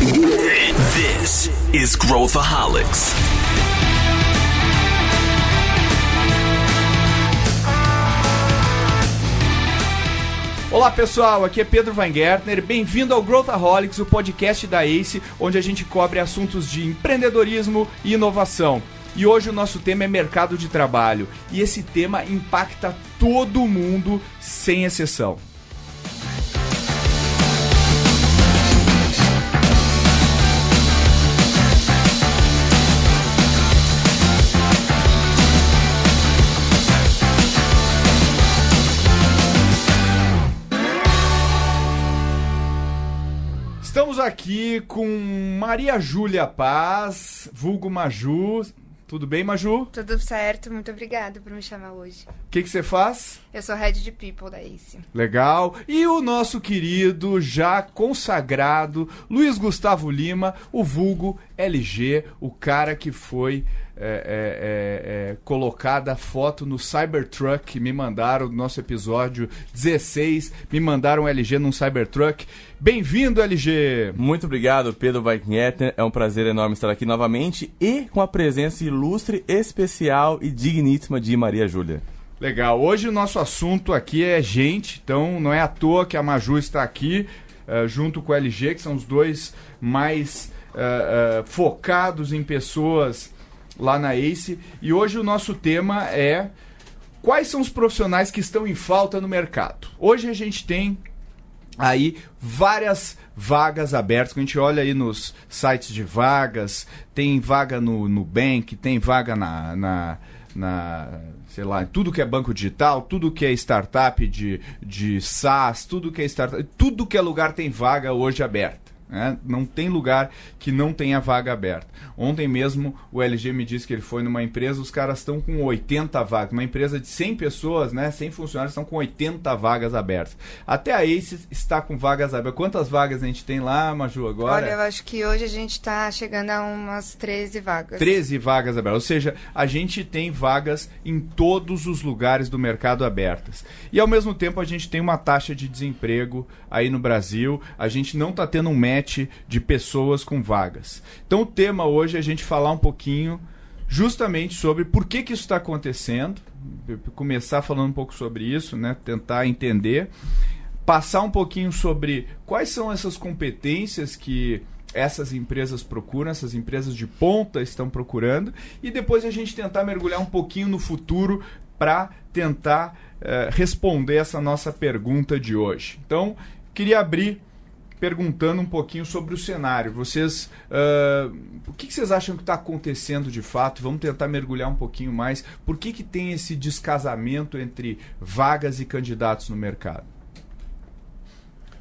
This is Growthaholics. Olá pessoal, aqui é Pedro Weingärtner. Bem-vindo ao Growthaholics, o podcast da ACE, onde a gente cobre assuntos de empreendedorismo e inovação. E hoje o nosso tema é mercado de trabalho. E esse tema impacta todo mundo, sem exceção. Aqui com Maria Júlia Paz, vulgo Maju. Tudo bem, Maju? Tudo certo, muito obrigada por me chamar hoje. O que você faz? Eu sou Head de People da ACE. Legal. E o nosso querido, já consagrado, Luiz Gustavo Lima, o vulgo LG, o cara que foi é, é, é, é, colocada a foto no Cybertruck me mandaram no nosso episódio 16. Me mandaram um LG num Cybertruck. Bem-vindo, LG! Muito obrigado, Pedro Weingärtner. É um prazer enorme estar aqui novamente e com a presença ilustre, especial e digníssima de Maria Júlia. Legal. Hoje o nosso assunto aqui é gente, então não é à toa que a Maju está aqui uh, junto com o LG, que são os dois mais uh, uh, focados em pessoas lá na ACE. E hoje o nosso tema é quais são os profissionais que estão em falta no mercado. Hoje a gente tem aí várias vagas abertas. Quando a gente olha aí nos sites de vagas, tem vaga no Nubank, tem vaga na, na, na sei lá, tudo que é banco digital, tudo que é startup de, de SaaS, tudo que é startup, tudo que é lugar tem vaga hoje aberta. Né? Não tem lugar que não tenha vaga aberta. Ontem mesmo o LG me disse que ele foi numa empresa, os caras estão com 80 vagas. Uma empresa de 100 pessoas, né, 100 funcionários, estão com 80 vagas abertas. Até a Ace está com vagas abertas. Quantas vagas a gente tem lá, Maju, agora? Olha, eu acho que hoje a gente está chegando a umas 13 vagas. 13 vagas abertas. Ou seja, a gente tem vagas em todos os lugares do mercado abertas. E ao mesmo tempo a gente tem uma taxa de desemprego aí no Brasil. A gente não está tendo um match de pessoas com vagas. Então o tema hoje é a gente falar um pouquinho justamente sobre por que, que isso está acontecendo. Começar falando um pouco sobre isso, né? tentar entender. Passar um pouquinho sobre quais são essas competências que essas empresas procuram, essas empresas de ponta estão procurando, e depois a gente tentar mergulhar um pouquinho no futuro para tentar uh, responder essa nossa pergunta de hoje. Então, queria abrir perguntando um pouquinho sobre o cenário. Vocês, uh, o que, que, vocês acham que está acontecendo de fato? Vamos tentar mergulhar um pouquinho mais. Por que, que tem esse descasamento entre vagas e candidatos no mercado?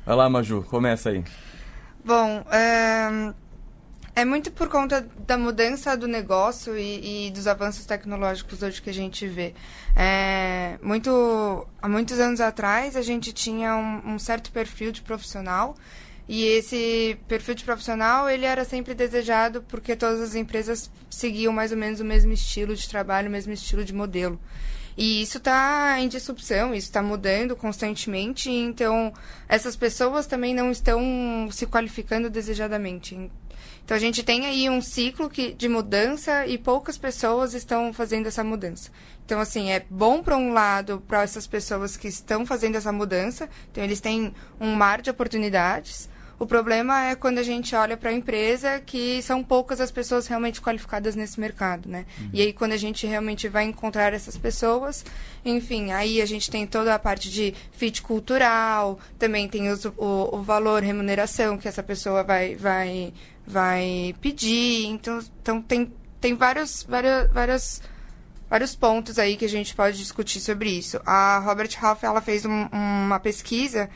Vai lá, Maju, começa aí. Bom, é, é muito por conta da mudança do negócio e, e, dos avanços tecnológicos hoje que a gente vê. É, muito, há muitos anos atrás, a gente tinha um, um certo perfil de profissional e esse perfil de profissional, ele era sempre desejado porque todas as empresas seguiam mais ou menos o mesmo estilo de trabalho, o mesmo estilo de modelo. E isso está em disrupção, isso está mudando constantemente, então essas pessoas também não estão se qualificando desejadamente. Então a gente tem aí um ciclo que, de mudança e poucas pessoas estão fazendo essa mudança. Então, assim, é bom para um lado para essas pessoas que estão fazendo essa mudança, então eles têm um mar de oportunidades. O problema é quando a gente olha para a empresa que são poucas as pessoas realmente qualificadas nesse mercado, né? Uhum. E aí quando a gente realmente vai encontrar essas pessoas, enfim, aí a gente tem toda a parte de fit cultural, também tem os, o, o valor, remuneração que essa pessoa vai, vai, vai pedir. Então, então tem, tem vários, vários, vários, vários pontos aí que a gente pode discutir sobre isso. A Robert Half, ela fez um, uma pesquisa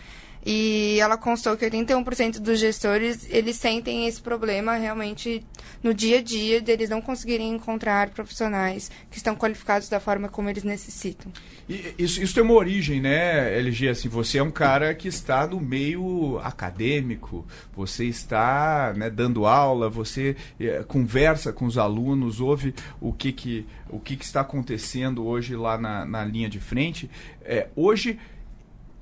e ela constou que 81% dos gestores, eles sentem esse problema realmente no dia a dia, deles não conseguirem encontrar profissionais que estão qualificados da forma como eles necessitam. E isso, isso tem uma origem, né, LG? Assim, você é um cara que está no meio acadêmico, você está né, dando aula, você é, conversa com os alunos, ouve o que, que, o que, que está acontecendo hoje lá na, na linha de frente. É, hoje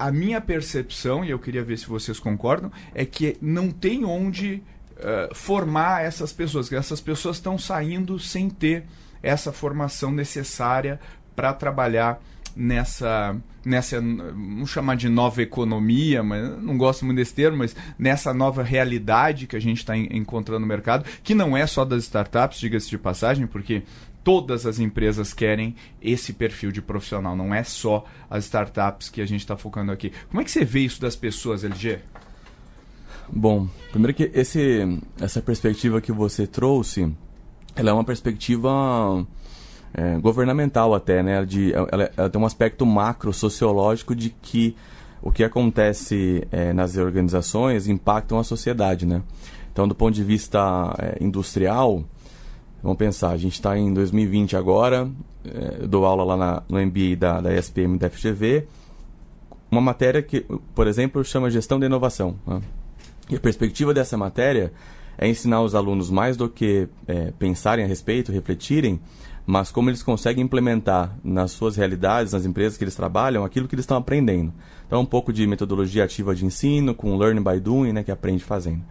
a minha percepção, e eu queria ver se vocês concordam, é que não tem onde uh, formar essas pessoas, que essas pessoas estão saindo sem ter essa formação necessária para trabalhar nessa nessa vamos chamar de nova economia, mas não gosto muito desse termo, mas nessa nova realidade que a gente está encontrando no mercado, que não é só das startups, diga-se de passagem, porque todas as empresas querem esse perfil de profissional, não é só as startups que a gente está focando aqui. Como é que você vê isso das pessoas, LG? Bom, primeiro que esse, essa perspectiva que você trouxe, ela é uma perspectiva é, governamental até, né? De, ela, ela, tem um aspecto macro sociológico de que o que acontece é, nas organizações impactam a sociedade, né? Então, do ponto de vista é, industrial, vamos pensar, a gente está em 2020 agora, é, eu dou aula lá na, no MBA da, da ESPM da FGV, uma matéria que, por exemplo, chama Gestão da Inovação. Né? E a perspectiva dessa matéria é ensinar os alunos mais do que é, pensarem a respeito, refletirem, mas como eles conseguem implementar nas suas realidades, nas empresas que eles trabalham, aquilo que eles estão aprendendo. Então, um pouco de metodologia ativa de ensino, com learning by doing, né, que aprende fazendo.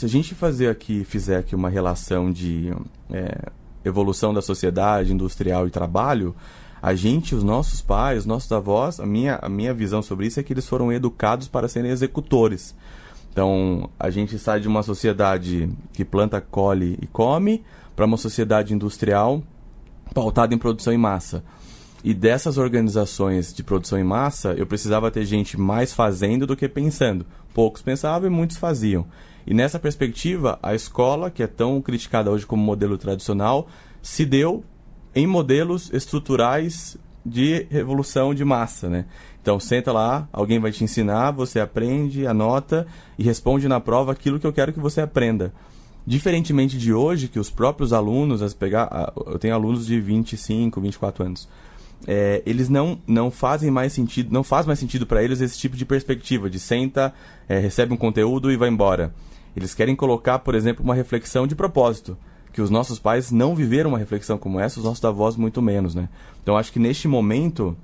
Se a gente fazer aqui, fizer aqui uma relação de é, evolução da sociedade industrial e trabalho, a gente, os nossos pais, os nossos avós, a minha, a minha visão sobre isso é que eles foram educados para serem executores. Então, a gente sai de uma sociedade que planta, colhe e come para uma sociedade industrial pautada em produção em massa. E dessas organizações de produção em massa, eu precisava ter gente mais fazendo do que pensando. Poucos pensavam e muitos faziam. E nessa perspectiva, a escola, que é tão criticada hoje como modelo tradicional, se deu em modelos estruturais de revolução de massa, né? Então, senta lá, alguém vai te ensinar, você aprende, anota e responde na prova aquilo que eu quero que você aprenda. Diferentemente de hoje, que os próprios alunos, as pegar, eu tenho alunos de 25, 24 anos, é, eles não, não fazem mais sentido, não faz mais sentido para eles esse tipo de perspectiva de senta, é, recebe um conteúdo e vai embora. Eles querem colocar, por exemplo, uma reflexão de propósito, que os nossos pais não viveram uma reflexão como essa, os nossos avós muito menos, né? Então acho que neste momento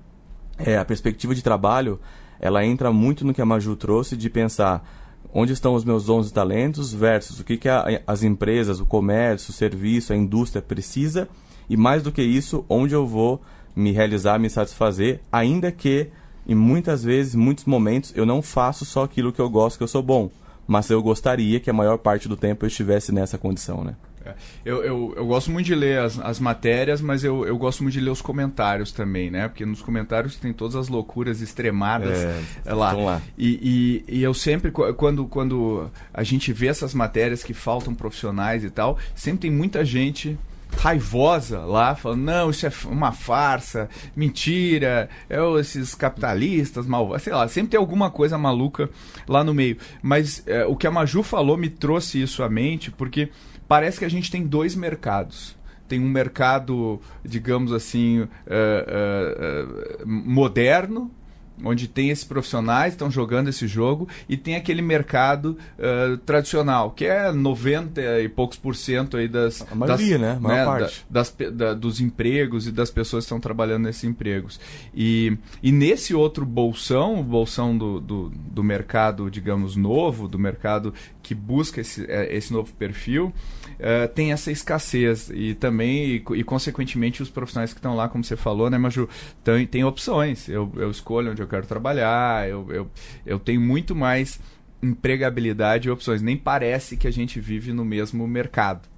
é, a perspectiva de trabalho ela entra muito no que a Maju trouxe de pensar onde estão os meus dons e talentos versus o que, que a, as empresas, o comércio, o serviço, a indústria precisa e mais do que isso, onde eu vou me realizar, me satisfazer, ainda que em muitas vezes, muitos momentos, eu não faço só aquilo que eu gosto, que eu sou bom, mas eu gostaria que a maior parte do tempo eu estivesse nessa condição, né? É. Eu, eu, eu, gosto muito de ler as, as matérias, mas eu, eu gosto muito de ler os comentários também, né? Porque nos comentários tem todas as loucuras extremadas é, é lá. lá. E, e, e, eu sempre, quando, quando a gente vê essas matérias que faltam profissionais e tal, sempre tem muita gente raivosa lá, falando, não, isso é uma farsa, mentira, é esses capitalistas malvados, sei lá, sempre tem alguma coisa maluca lá no meio. Mas é, o que a Maju falou me trouxe isso à mente, porque parece que a gente tem dois mercados. Tem um mercado, digamos assim, uh, uh, uh, moderno, onde tem esses profissionais estão jogando esse jogo e tem aquele mercado uh, tradicional que é 90 e poucos por cento aí das a maioria, das, né, a maior né, parte. da, das, da, dos empregos e das pessoas que estão trabalhando nesses empregos. E, e nesse outro bolsão o bolsão do, do, do mercado digamos novo do mercado que busca esse, é, esse novo perfil uh, tem essa escassez. E também e, e, consequentemente os profissionais que estão lá como você falou né Maju? Tem, tem opções. Eu, eu escolho onde eu quero trabalhar, eu, eu, eu tenho muito mais empregabilidade e opções. Nem parece que a gente vive no mesmo mercado.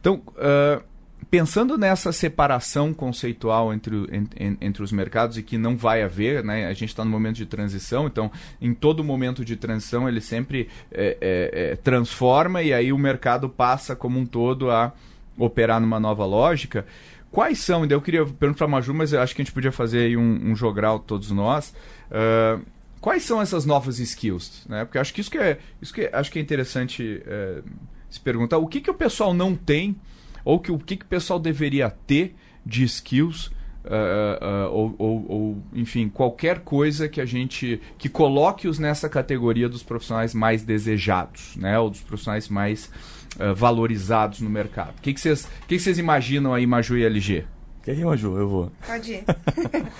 Então, uh, pensando nessa separação conceitual entre, entre, entre, os mercados e que não vai haver, né? a gente está no momento de transição, então em todo momento de transição ele sempre é, é, é, transforma e aí o mercado passa como um todo a operar numa nova lógica. Quais são, eu queria perguntar para a Maju, mas acho que a gente podia fazer aí um, um jogral todos nós. Uh, quais são essas novas skills? Né? Porque acho que isso que é, isso que é, acho que é interessante uh, se perguntar. O que, que o pessoal não tem, ou que, o que, que o pessoal deveria ter de skills Uh, uh, ou, ou, ou, enfim, qualquer coisa que a gente que coloque-os nessa categoria dos profissionais mais desejados, né? Ou dos profissionais mais uh, valorizados no mercado. O que vocês que que que imaginam aí, Maju e LG? Quer ir, Maju? Eu vou. Pode ir.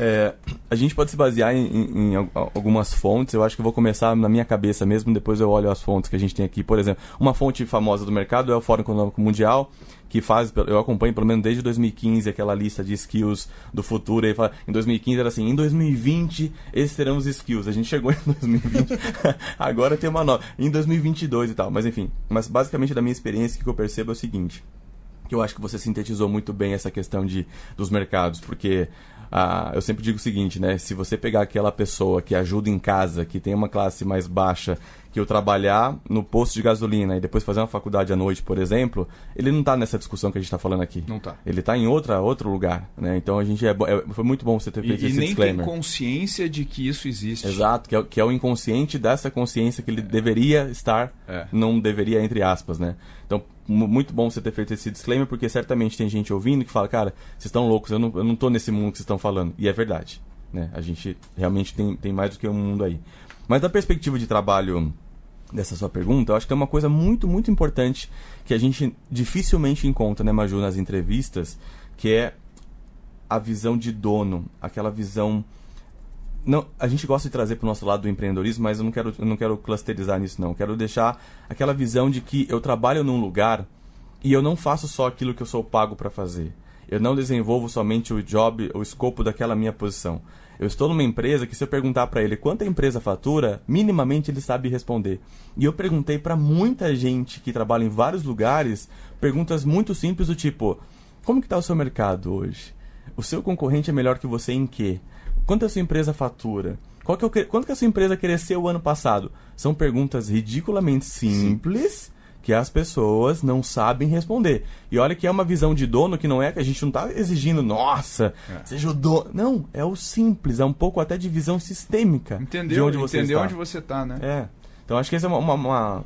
É, a gente pode se basear em, em, em, algumas fontes. Eu acho que vou começar na minha cabeça mesmo, depois eu olho as fontes que a gente tem aqui. Por exemplo, uma fonte famosa do mercado é o Fórum Econômico Mundial, que faz, eu acompanho pelo menos desde 2015 aquela lista de skills do futuro. E fala, em 2015 era assim, em 2020 esses serão os skills. A gente chegou em 2020, agora tem uma nova. Em 2022 e tal. Mas enfim, mas basicamente da minha experiência o que eu percebo é o seguinte que eu acho que você sintetizou muito bem essa questão de, dos mercados, porque ah, eu sempre digo o seguinte, né? Se você pegar aquela pessoa que ajuda em casa, que tem uma classe mais baixa, que eu trabalhar no posto de gasolina e depois fazer uma faculdade à noite, por exemplo, ele não está nessa discussão que a gente está falando aqui. Não está. Ele está em outra, outro lugar, né? Então a gente é, é, foi muito bom você ter feito e, esse e nem disclaimer. tem consciência de que isso existe. Exato, que é, que é o inconsciente dessa consciência que ele deveria estar, É. não deveria entre aspas, né? Então mu- muito bom você ter feito esse disclaimer porque certamente tem gente ouvindo que fala, cara, vocês estão loucos, eu não, eu não tô nesse mundo que vocês estão falando. E é verdade, né? A gente realmente tem, tem mais do que um mundo aí. Mas da perspectiva de trabalho dessa sua pergunta, eu acho que é uma coisa muito, muito importante que a gente dificilmente encontra, né, Maju, nas entrevistas, que é a visão de dono, aquela visão não, a gente gosta de trazer para o nosso lado do empreendedorismo, mas eu não quero, eu não quero clusterizar nisso não. Eu quero deixar aquela visão de que eu trabalho num lugar e eu não faço só aquilo que eu sou pago para fazer. Eu não desenvolvo somente o job, o escopo daquela minha posição. Eu estou numa empresa que se eu perguntar para ele quanto a empresa fatura, minimamente ele sabe responder. E eu perguntei para muita gente que trabalha em vários lugares, perguntas muito simples do tipo: como que está o seu mercado hoje? O seu concorrente é melhor que você em quê? Quanto a sua empresa fatura? Qual que é o quanto que a sua empresa cresceu o ano passado? São perguntas ridiculamente simples que as pessoas não sabem responder. E olha que é uma visão de dono que não é que a gente não está exigindo, nossa, seja o dono. Não, é o simples, é um pouco até de visão sistêmica de Entendeu? onde você Entendeu está. onde você está, né? É. Então acho que essa é uma, uma,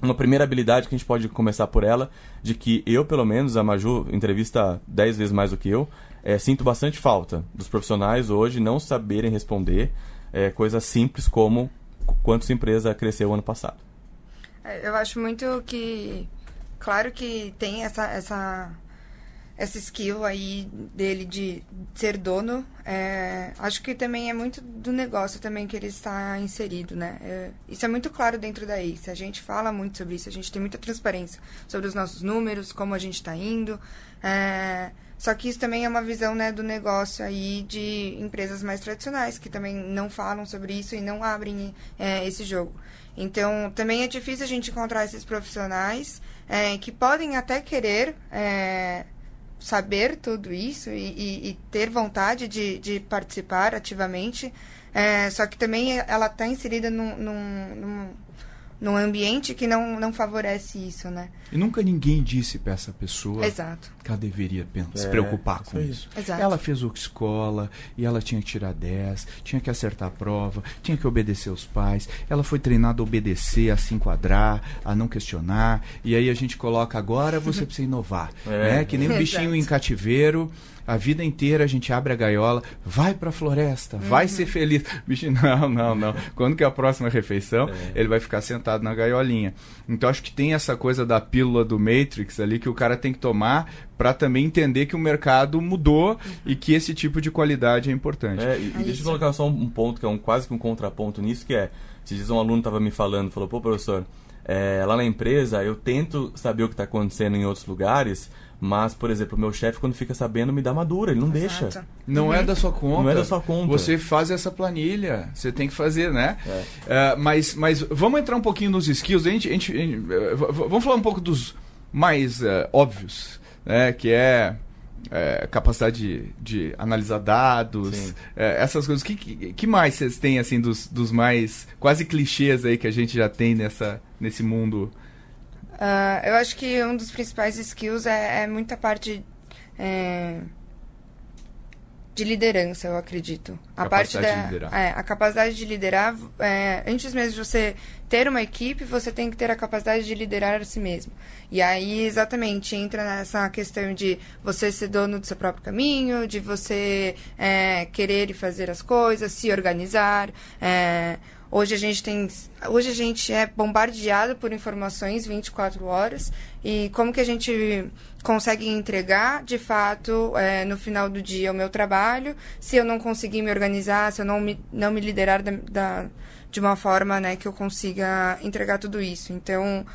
uma, primeira habilidade que a gente pode começar por ela, de que eu, pelo menos, a Maju entrevista 10 vezes mais do que eu, é, sinto bastante falta dos profissionais hoje não saberem responder é, coisas simples como qu- quanto sua empresa cresceu ano passado. É, Eu acho muito que. Claro que tem essa, essa, essa skill aí dele de ser dono. É, acho que também é muito do negócio também que ele está inserido, né? É, isso é muito claro dentro da ACE. A gente fala muito sobre isso, a gente tem muita transparência sobre os nossos números, como a gente está indo. É, só que isso também é uma visão né, do negócio aí de empresas mais tradicionais, que também não falam sobre isso e não abrem é, esse jogo. Então, também é difícil a gente encontrar esses profissionais é, que podem até querer é, saber tudo isso e, e- e ter vontade de, de participar ativamente, é, só que também ela está inserida num, num, num, num ambiente que não, não favorece isso, né? E nunca ninguém disse pra essa pessoa Exato. Que ela deveria pen- se É, preocupar isso com isso. Exato. Ela fez o escola e ela tinha que tirar 10, tinha que acertar a prova, tinha que obedecer os pais. Ela foi treinada a obedecer, a se enquadrar, a não questionar. E aí a gente coloca agora você precisa inovar, É. né? Que nem um bichinho em cativeiro. A vida inteira a gente abre a gaiola, vai pra floresta, vai ser feliz. Bicho, não, não, não. Quando que é a próxima refeição? Ele vai ficar sentado na gaiolinha. Então acho que tem essa coisa da pílula do Matrix ali que o cara tem que tomar para também entender que o mercado mudou e que esse tipo de qualidade é importante. É, e, e deixa eu colocar só um, ponto que é um, quase que um contraponto nisso, que é, se diz um aluno estava me falando, falou, pô professor, é, lá na empresa eu tento saber o que está acontecendo em outros lugares, mas, por exemplo, o meu chefe quando fica sabendo me dá uma dura, ele não deixa. Exato. Não é da sua conta. Não é da sua conta. Você faz essa planilha. Você tem que fazer, né? É. É, mas, mas vamos entrar um pouquinho nos skills. A gente, a gente- a gente- v- vamos falar um pouco dos mais eh, óbvios, né? Que é, eh, capacidade de, de analisar dados, eh, essas coisas. Que, que, que mais vocês têm, assim, dos, dos mais quase clichês aí que a gente já tem nessa, nesse mundo? Ah, eu acho que um dos principais skills é, é muita parte é, de liderança, eu acredito. A parte Capacidade da, de liderar. É, a capacidade de liderar. é, antes mesmo de você ter uma equipe, você tem que ter a capacidade de liderar a si mesmo. E aí, exatamente, entra nessa questão de você ser dono do seu próprio caminho, de você é, querer e fazer as coisas, se organizar. é, Hoje a gente tem, hoje a gente é bombardeado por informações 24 horas e como que a gente consegue entregar de fato é, no final do dia o meu trabalho se eu não conseguir me organizar, se eu não me, não me liderar da, da de uma forma né, que eu consiga entregar tudo isso. Então,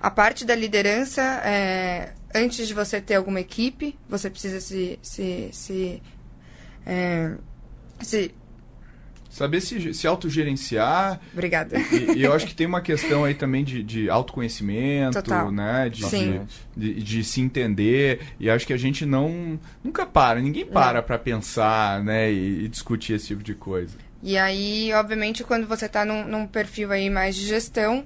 a parte da liderança, é, antes de você ter alguma equipe, você precisa se, se, se, é, se Saber se, se autogerenciar. Obrigada. E, e, eu acho que tem uma questão aí também de, de autoconhecimento, Total. né? De, Sim. De, de, se entender. E acho que a gente não. Nunca para, ninguém para para pensar, né? E, e, discutir esse tipo de coisa. E aí, obviamente, quando você está num, num, perfil aí mais de gestão,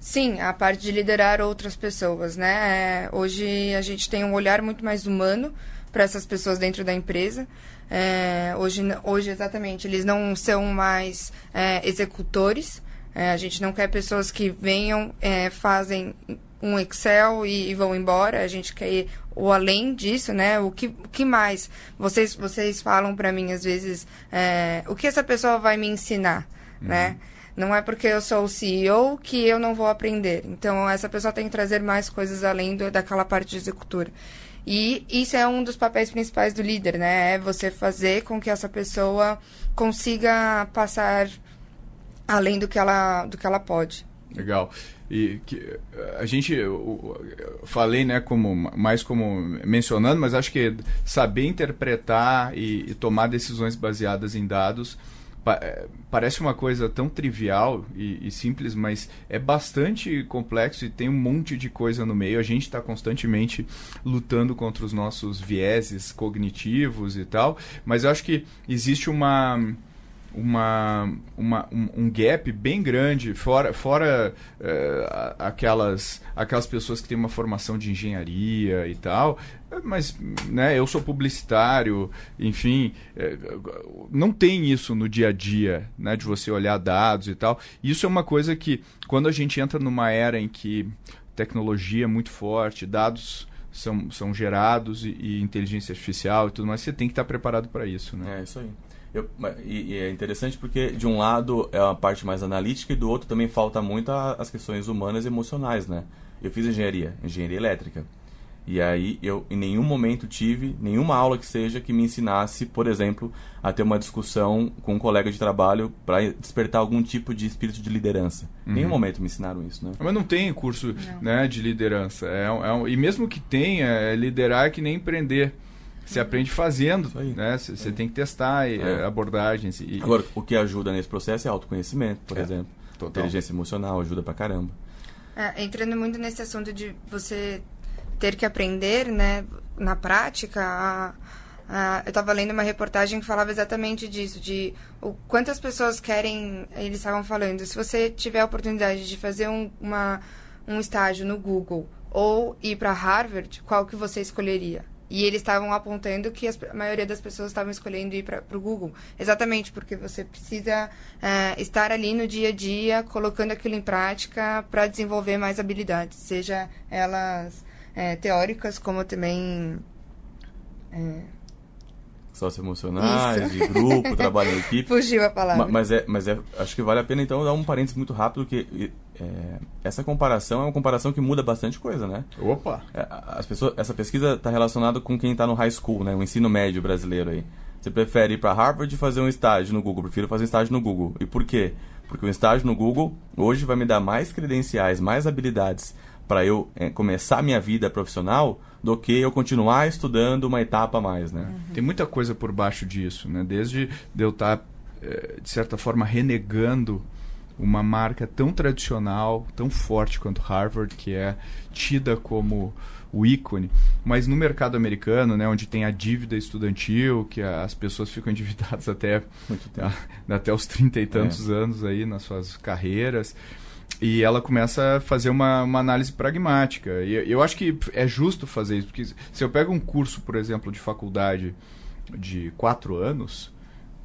sim, a parte de liderar outras pessoas, né? É, hoje a gente tem um olhar muito mais humano para essas pessoas dentro da empresa. É, hoje, hoje, exatamente, eles não são mais é, executores. É, a gente não quer pessoas que venham, é, fazem um Excel e, e, vão embora. A gente quer ir o além disso, né? O que, o que mais? Vocês, vocês falam para mim, às vezes, é, o que essa pessoa vai me ensinar, uhum. né? Não é porque eu sou o CEO que eu não vou aprender. Então, essa pessoa tem que trazer mais coisas além do, daquela parte de executora. E isso é um dos papéis principais do líder, né? É você fazer com que essa pessoa consiga passar além do que ela, do que ela pode. Legal. E que, a gente eu, eu falei, né, como mais como mencionando, mas acho que saber interpretar e, e tomar decisões baseadas em dados é, parece uma coisa tão trivial e, e, simples, mas é bastante complexo e tem um monte de coisa no meio. A gente está constantemente lutando contra os nossos vieses cognitivos e tal, mas eu acho que existe uma uma, uma um, um, gap bem grande, fora, fora uh, aquelas, aquelas pessoas que têm uma formação de engenharia e tal, mas né, eu sou publicitário, enfim, é, não tem isso no dia a dia, né, de você olhar dados e tal. Isso é uma coisa que, quando a gente entra numa era em que tecnologia é muito forte, dados são, são gerados e, e inteligência artificial e tudo mais, você tem que estar preparado para isso. Né? É, isso aí. Eu, e, e, é interessante porque, de um lado, é uma parte mais analítica e do outro também falta muito a, as questões humanas e emocionais, né? Eu fiz engenharia, engenharia elétrica. E aí eu em nenhum momento tive nenhuma aula que seja que me ensinasse, por exemplo, a ter uma discussão com um colega de trabalho para despertar algum tipo de espírito de liderança. Uhum. Em nenhum momento me ensinaram isso, né? Mas não tem curso né, de liderança. É, é um, e mesmo que tenha, é liderar é que nem empreender. Você aprende fazendo, né? Você tem que testar é. Eh, abordagens. E... Agora, o que ajuda nesse processo é autoconhecimento, por é. exemplo. Total. Inteligência emocional ajuda pra caramba. É, entrando muito nesse assunto de você ter que aprender, né, na prática, a, a, eu estava lendo uma reportagem que falava exatamente disso, de o, quantas pessoas querem, eles estavam falando, se você tiver a oportunidade de fazer um, uma, um estágio no Google ou ir para Harvard, qual que você escolheria? E eles estavam apontando que a maioria das pessoas estavam escolhendo ir para o Google. Exatamente, porque você precisa é, estar ali no dia a dia, colocando aquilo em prática para desenvolver mais habilidades, seja elas é, teóricas, como também. É, socioemocionais, de grupo, trabalho em equipe. Fugiu a palavra. Mas, é, mas é, acho que vale a pena então dar um parênteses muito rápido, que é, essa comparação é uma comparação que muda bastante coisa, né? Opa! É, as pessoas, essa pesquisa está relacionada com quem está no high school, né? O ensino médio brasileiro aí. Você prefere ir para Harvard e fazer um estágio no Google? Prefiro fazer um estágio no Google. E por quê? Porque o estágio no Google hoje vai me dar mais credenciais, mais habilidades para eu é, começar a minha vida profissional do que eu continuar estudando uma etapa a mais, né? Uhum. Tem muita coisa por baixo disso, né? Desde de eu estar, tá, é, de certa forma, renegando uma marca tão tradicional, tão forte quanto Harvard, que é tida como o ícone, mas no mercado americano, né, onde tem a dívida estudantil, que as pessoas ficam endividadas até, até os trinta e tantos é. anos aí nas suas carreiras, e ela começa a fazer uma, uma análise pragmática. E eu acho que é justo fazer isso, porque se eu pego um curso, por exemplo, de faculdade de quatro anos,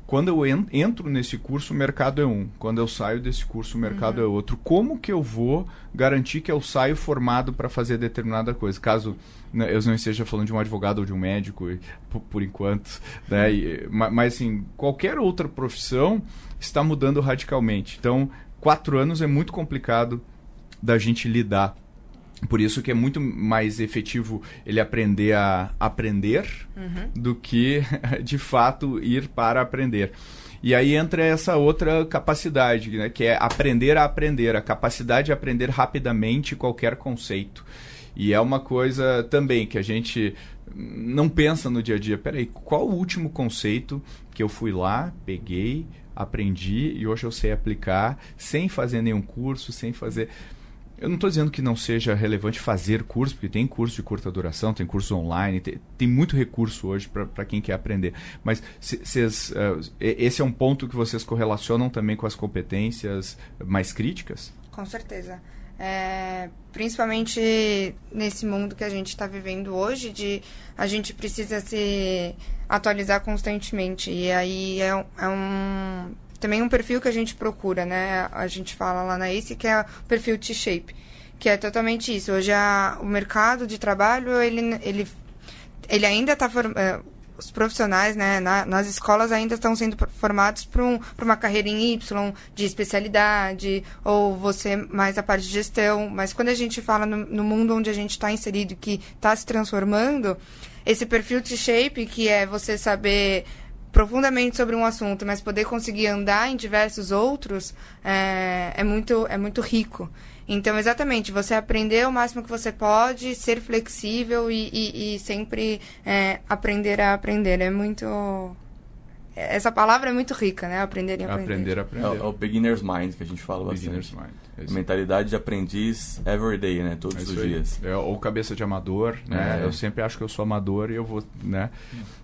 quando eu entro nesse curso, o mercado é um. Quando eu saio desse curso, o mercado uhum. é outro. Como que eu vou garantir que eu saio formado para fazer determinada coisa? Caso né, eu não esteja falando de um advogado ou de um médico, por, por enquanto. Né? E, mas, assim, qualquer outra profissão está mudando radicalmente. Então, quatro anos é muito complicado da gente lidar. Por isso que é muito mais efetivo ele aprender a aprender uhum. do que, de fato, ir para aprender. E aí entra essa outra capacidade, né, que é aprender a aprender, a capacidade de aprender rapidamente qualquer conceito. E é uma coisa também que a gente não pensa no dia a dia. Peraí, qual o último conceito que eu fui lá, peguei, aprendi e hoje eu sei aplicar sem fazer nenhum curso, sem fazer. Eu não estou dizendo que não seja relevante fazer curso, porque tem curso de curta duração, tem curso online, tem, tem muito recurso hoje para quem quer aprender. Mas cês, uh, esse é um ponto que vocês correlacionam também com as competências mais críticas? Com certeza. É, principalmente nesse mundo que a gente está vivendo hoje, de a gente precisa se atualizar constantemente. E aí é, é um também um perfil que a gente procura, né? A gente fala lá na ACE que é o perfil T-shape, que é totalmente isso. Hoje a, o mercado de trabalho, ele, ele, ele ainda está é, os profissionais, né, na, nas escolas ainda estão sendo formados para um, uma carreira em Y, de especialidade, ou você mais a parte de gestão. Mas quando a gente fala no, no mundo onde a gente está inserido, que está se transformando, esse perfil T-shape, que é você saber profundamente sobre um assunto, mas poder conseguir andar em diversos outros é, é, muito, é muito rico. Então, exatamente, você aprender o máximo que você pode, ser flexível e, e, e sempre é, aprender a aprender. É muito. Essa palavra é muito rica, né? Aprender e aprender. Aprender, aprender. É, é o beginner's mind que a gente fala beginner's bastante. Mind. É Mentalidade de aprendiz everyday, né? Todos é os dias. É, ou cabeça de amador, né? É. Eu sempre acho que eu sou amador e eu vou, né?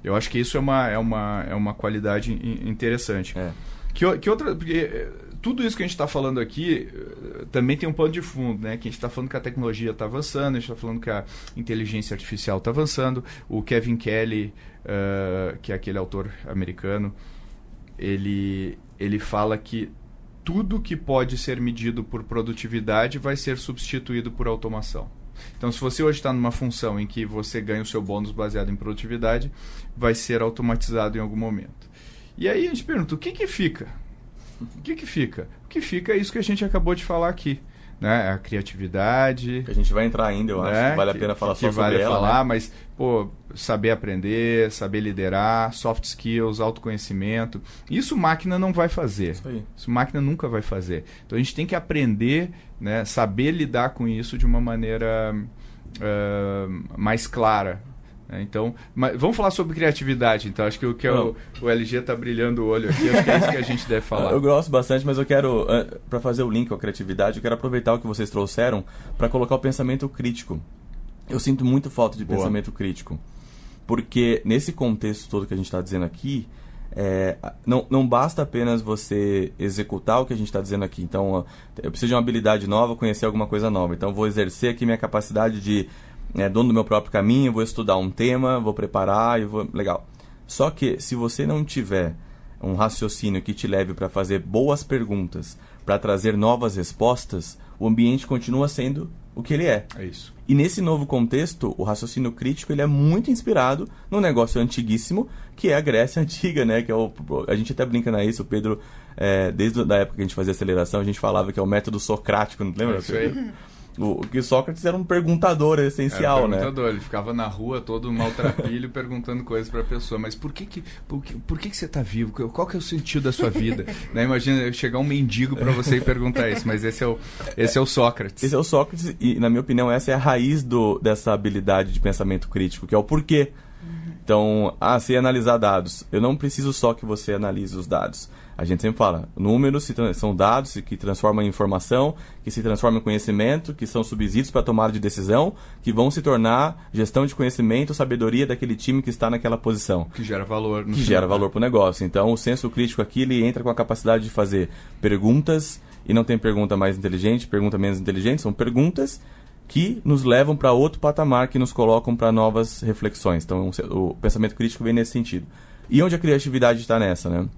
Eu acho que isso é uma, é uma, é uma qualidade interessante. É. Que, que outra... Porque eh, tudo isso que a gente está falando aqui eh, também tem um pano de fundo, né? Que a gente está falando que a tecnologia está avançando, a gente está falando que a inteligência artificial está avançando. O Kevin Kelly, uh, que é aquele autor americano, ele, ele fala que tudo que pode ser medido por produtividade vai ser substituído por automação. Então, se você hoje está numa função em que você ganha o seu bônus baseado em produtividade, vai ser automatizado em algum momento. E aí a gente pergunta, o que, que fica? O que, que fica? O que fica é isso que a gente acabou de falar aqui né? A criatividade. Que a gente vai entrar ainda, eu né? acho. Vale a pena falar que, só que sobre vale ela, falar, né? mas pô, saber aprender, saber liderar, soft skills, autoconhecimento. Isso máquina não vai fazer. Isso, aí. isso máquina nunca vai fazer. Então a gente tem que aprender, né? Saber lidar com isso de uma maneira uh, mais clara, então, mas vamos falar sobre criatividade, então. Acho que o que é o, o, LG está brilhando o olho aqui, acho que é isso que a gente deve falar. Eu gosto bastante, mas eu quero, para fazer o link com a criatividade, eu quero aproveitar o que vocês trouxeram para colocar o pensamento crítico. Eu sinto muito falta de Boa. pensamento crítico. Porque nesse contexto todo que a gente está dizendo aqui, é, não, não basta apenas você executar o que a gente está dizendo aqui. Então, eu preciso de uma habilidade nova, conhecer alguma coisa nova. Então, vou exercer aqui minha capacidade de é, dono do meu próprio caminho, vou estudar um tema, vou preparar e vou. Legal. Só que se você não tiver um raciocínio que te leve para fazer boas perguntas, para trazer novas respostas, o ambiente continua sendo o que ele é. É isso. E nesse novo contexto, o raciocínio crítico ele é muito inspirado no negócio antiguíssimo, que é a Grécia antiga, né? Que é o, a gente até brinca na isso, o Pedro, é, desde a época que a gente fazia aceleração, a gente falava que é o método socrático, não lembra? É isso aí. O, que Sócrates era um perguntador essencial, era um perguntador, né? Ele ficava na rua todo maltrapilho perguntando coisas para a pessoa. Mas por que que, por que, por que que você está vivo? Qual que é o sentido da sua vida? né? Imagina chegar um mendigo para você e perguntar isso. Mas esse é, o, esse é o Sócrates. Esse é o Sócrates e, na minha opinião, essa é a raiz do, dessa habilidade de pensamento crítico, que é o porquê. Então, ah, sei analisar dados. Eu não preciso só que você analise os dados. A gente sempre fala, números são dados que transformam em informação, que se transformam em conhecimento, que são subsídios para tomada de decisão, que vão se tornar gestão de conhecimento, sabedoria daquele time que está naquela posição. Que gera valor. que gera valor para o negócio. Então, o senso crítico aqui, ele entra com a capacidade de fazer perguntas, e não tem pergunta mais inteligente, pergunta menos inteligente, são perguntas que nos levam para outro patamar, que nos colocam para novas reflexões. Então, o pensamento crítico vem nesse sentido. E onde a criatividade está nessa, né?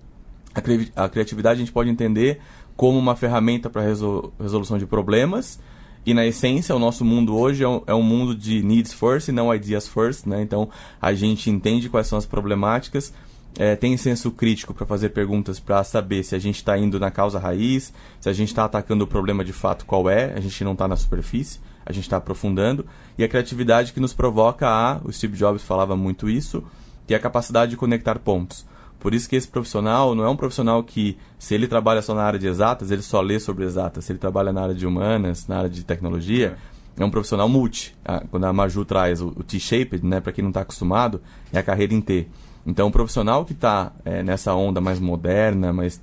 A, cri a criatividade a gente pode entender como uma ferramenta para resol resolução de problemas. E na essência, o nosso mundo hoje é um, é um, mundo de needs first e não ideas first, né? Então, a gente entende quais são as problemáticas é, tem senso crítico para fazer perguntas para saber se a gente está indo na causa raiz, se a gente está atacando o problema de fato qual é, a gente não está na superfície, a gente está aprofundando, e a criatividade que nos provoca a, o Steve Jobs falava muito isso, que é a capacidade de conectar pontos. Por isso que esse profissional não é um profissional que, se ele trabalha só na área de exatas, ele só lê sobre exatas. Se ele trabalha na área de humanas, na área de tecnologia, é, é um profissional multi. Quando a Maju traz o, o T-shaped, né, para quem não está acostumado, é a carreira em T. Então, o profissional que está é, nessa onda mais moderna, mais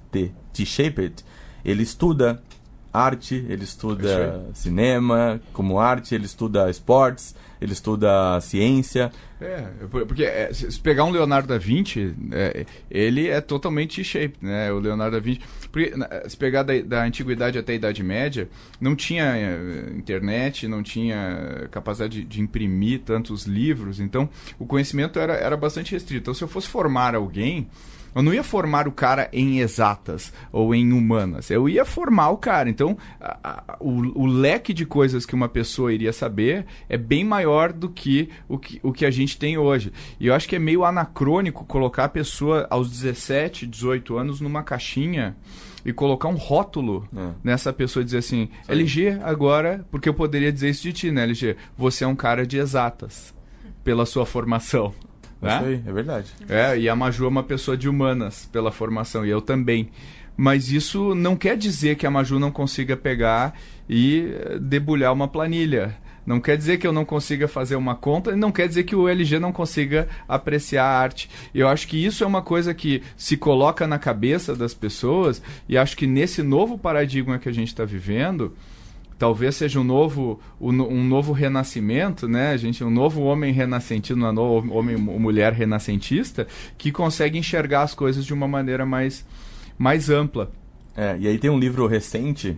T-shaped, ele estuda arte, ele estuda cinema como arte, ele estuda esportes, ele estuda ciência. É, porque é, se pegar um Leonardo da Vinci, é, ele é totalmente shape, né? O Leonardo da Vinci. Porque, se pegar da, da antiguidade até a Idade Média, não tinha é, internet, não tinha capacidade de, de, imprimir tantos livros, então o conhecimento era, era bastante restrito. Então, se eu fosse formar alguém eu não ia formar o cara em exatas ou em humanas. Eu ia formar o cara. Então, a, a, o, o, leque de coisas que uma pessoa iria saber é bem maior do que o, que o que a gente tem hoje. E eu acho que é meio anacrônico colocar a pessoa aos 17, 18 anos numa caixinha e colocar um rótulo é. nessa pessoa e dizer assim: Sim. LG, agora, porque eu poderia dizer isso de ti, né, LG? Você é um cara de exatas pela sua formação. Né? Isso aí, é verdade. É, e a Maju é uma pessoa de humanas pela formação, e eu também. Mas isso não quer dizer que a Maju não consiga pegar e debulhar uma planilha. Não quer dizer que eu não consiga fazer uma conta, e não quer dizer que o LG não consiga apreciar a arte. Eu acho que isso é uma coisa que se coloca na cabeça das pessoas, e acho que nesse novo paradigma que a gente está vivendo, talvez seja um novo, um, novo renascimento, né? A gente, um novo homem renascentista, uma nova homem mulher renascentista que consegue enxergar as coisas de uma maneira mais, mais ampla. É, e aí tem um livro recente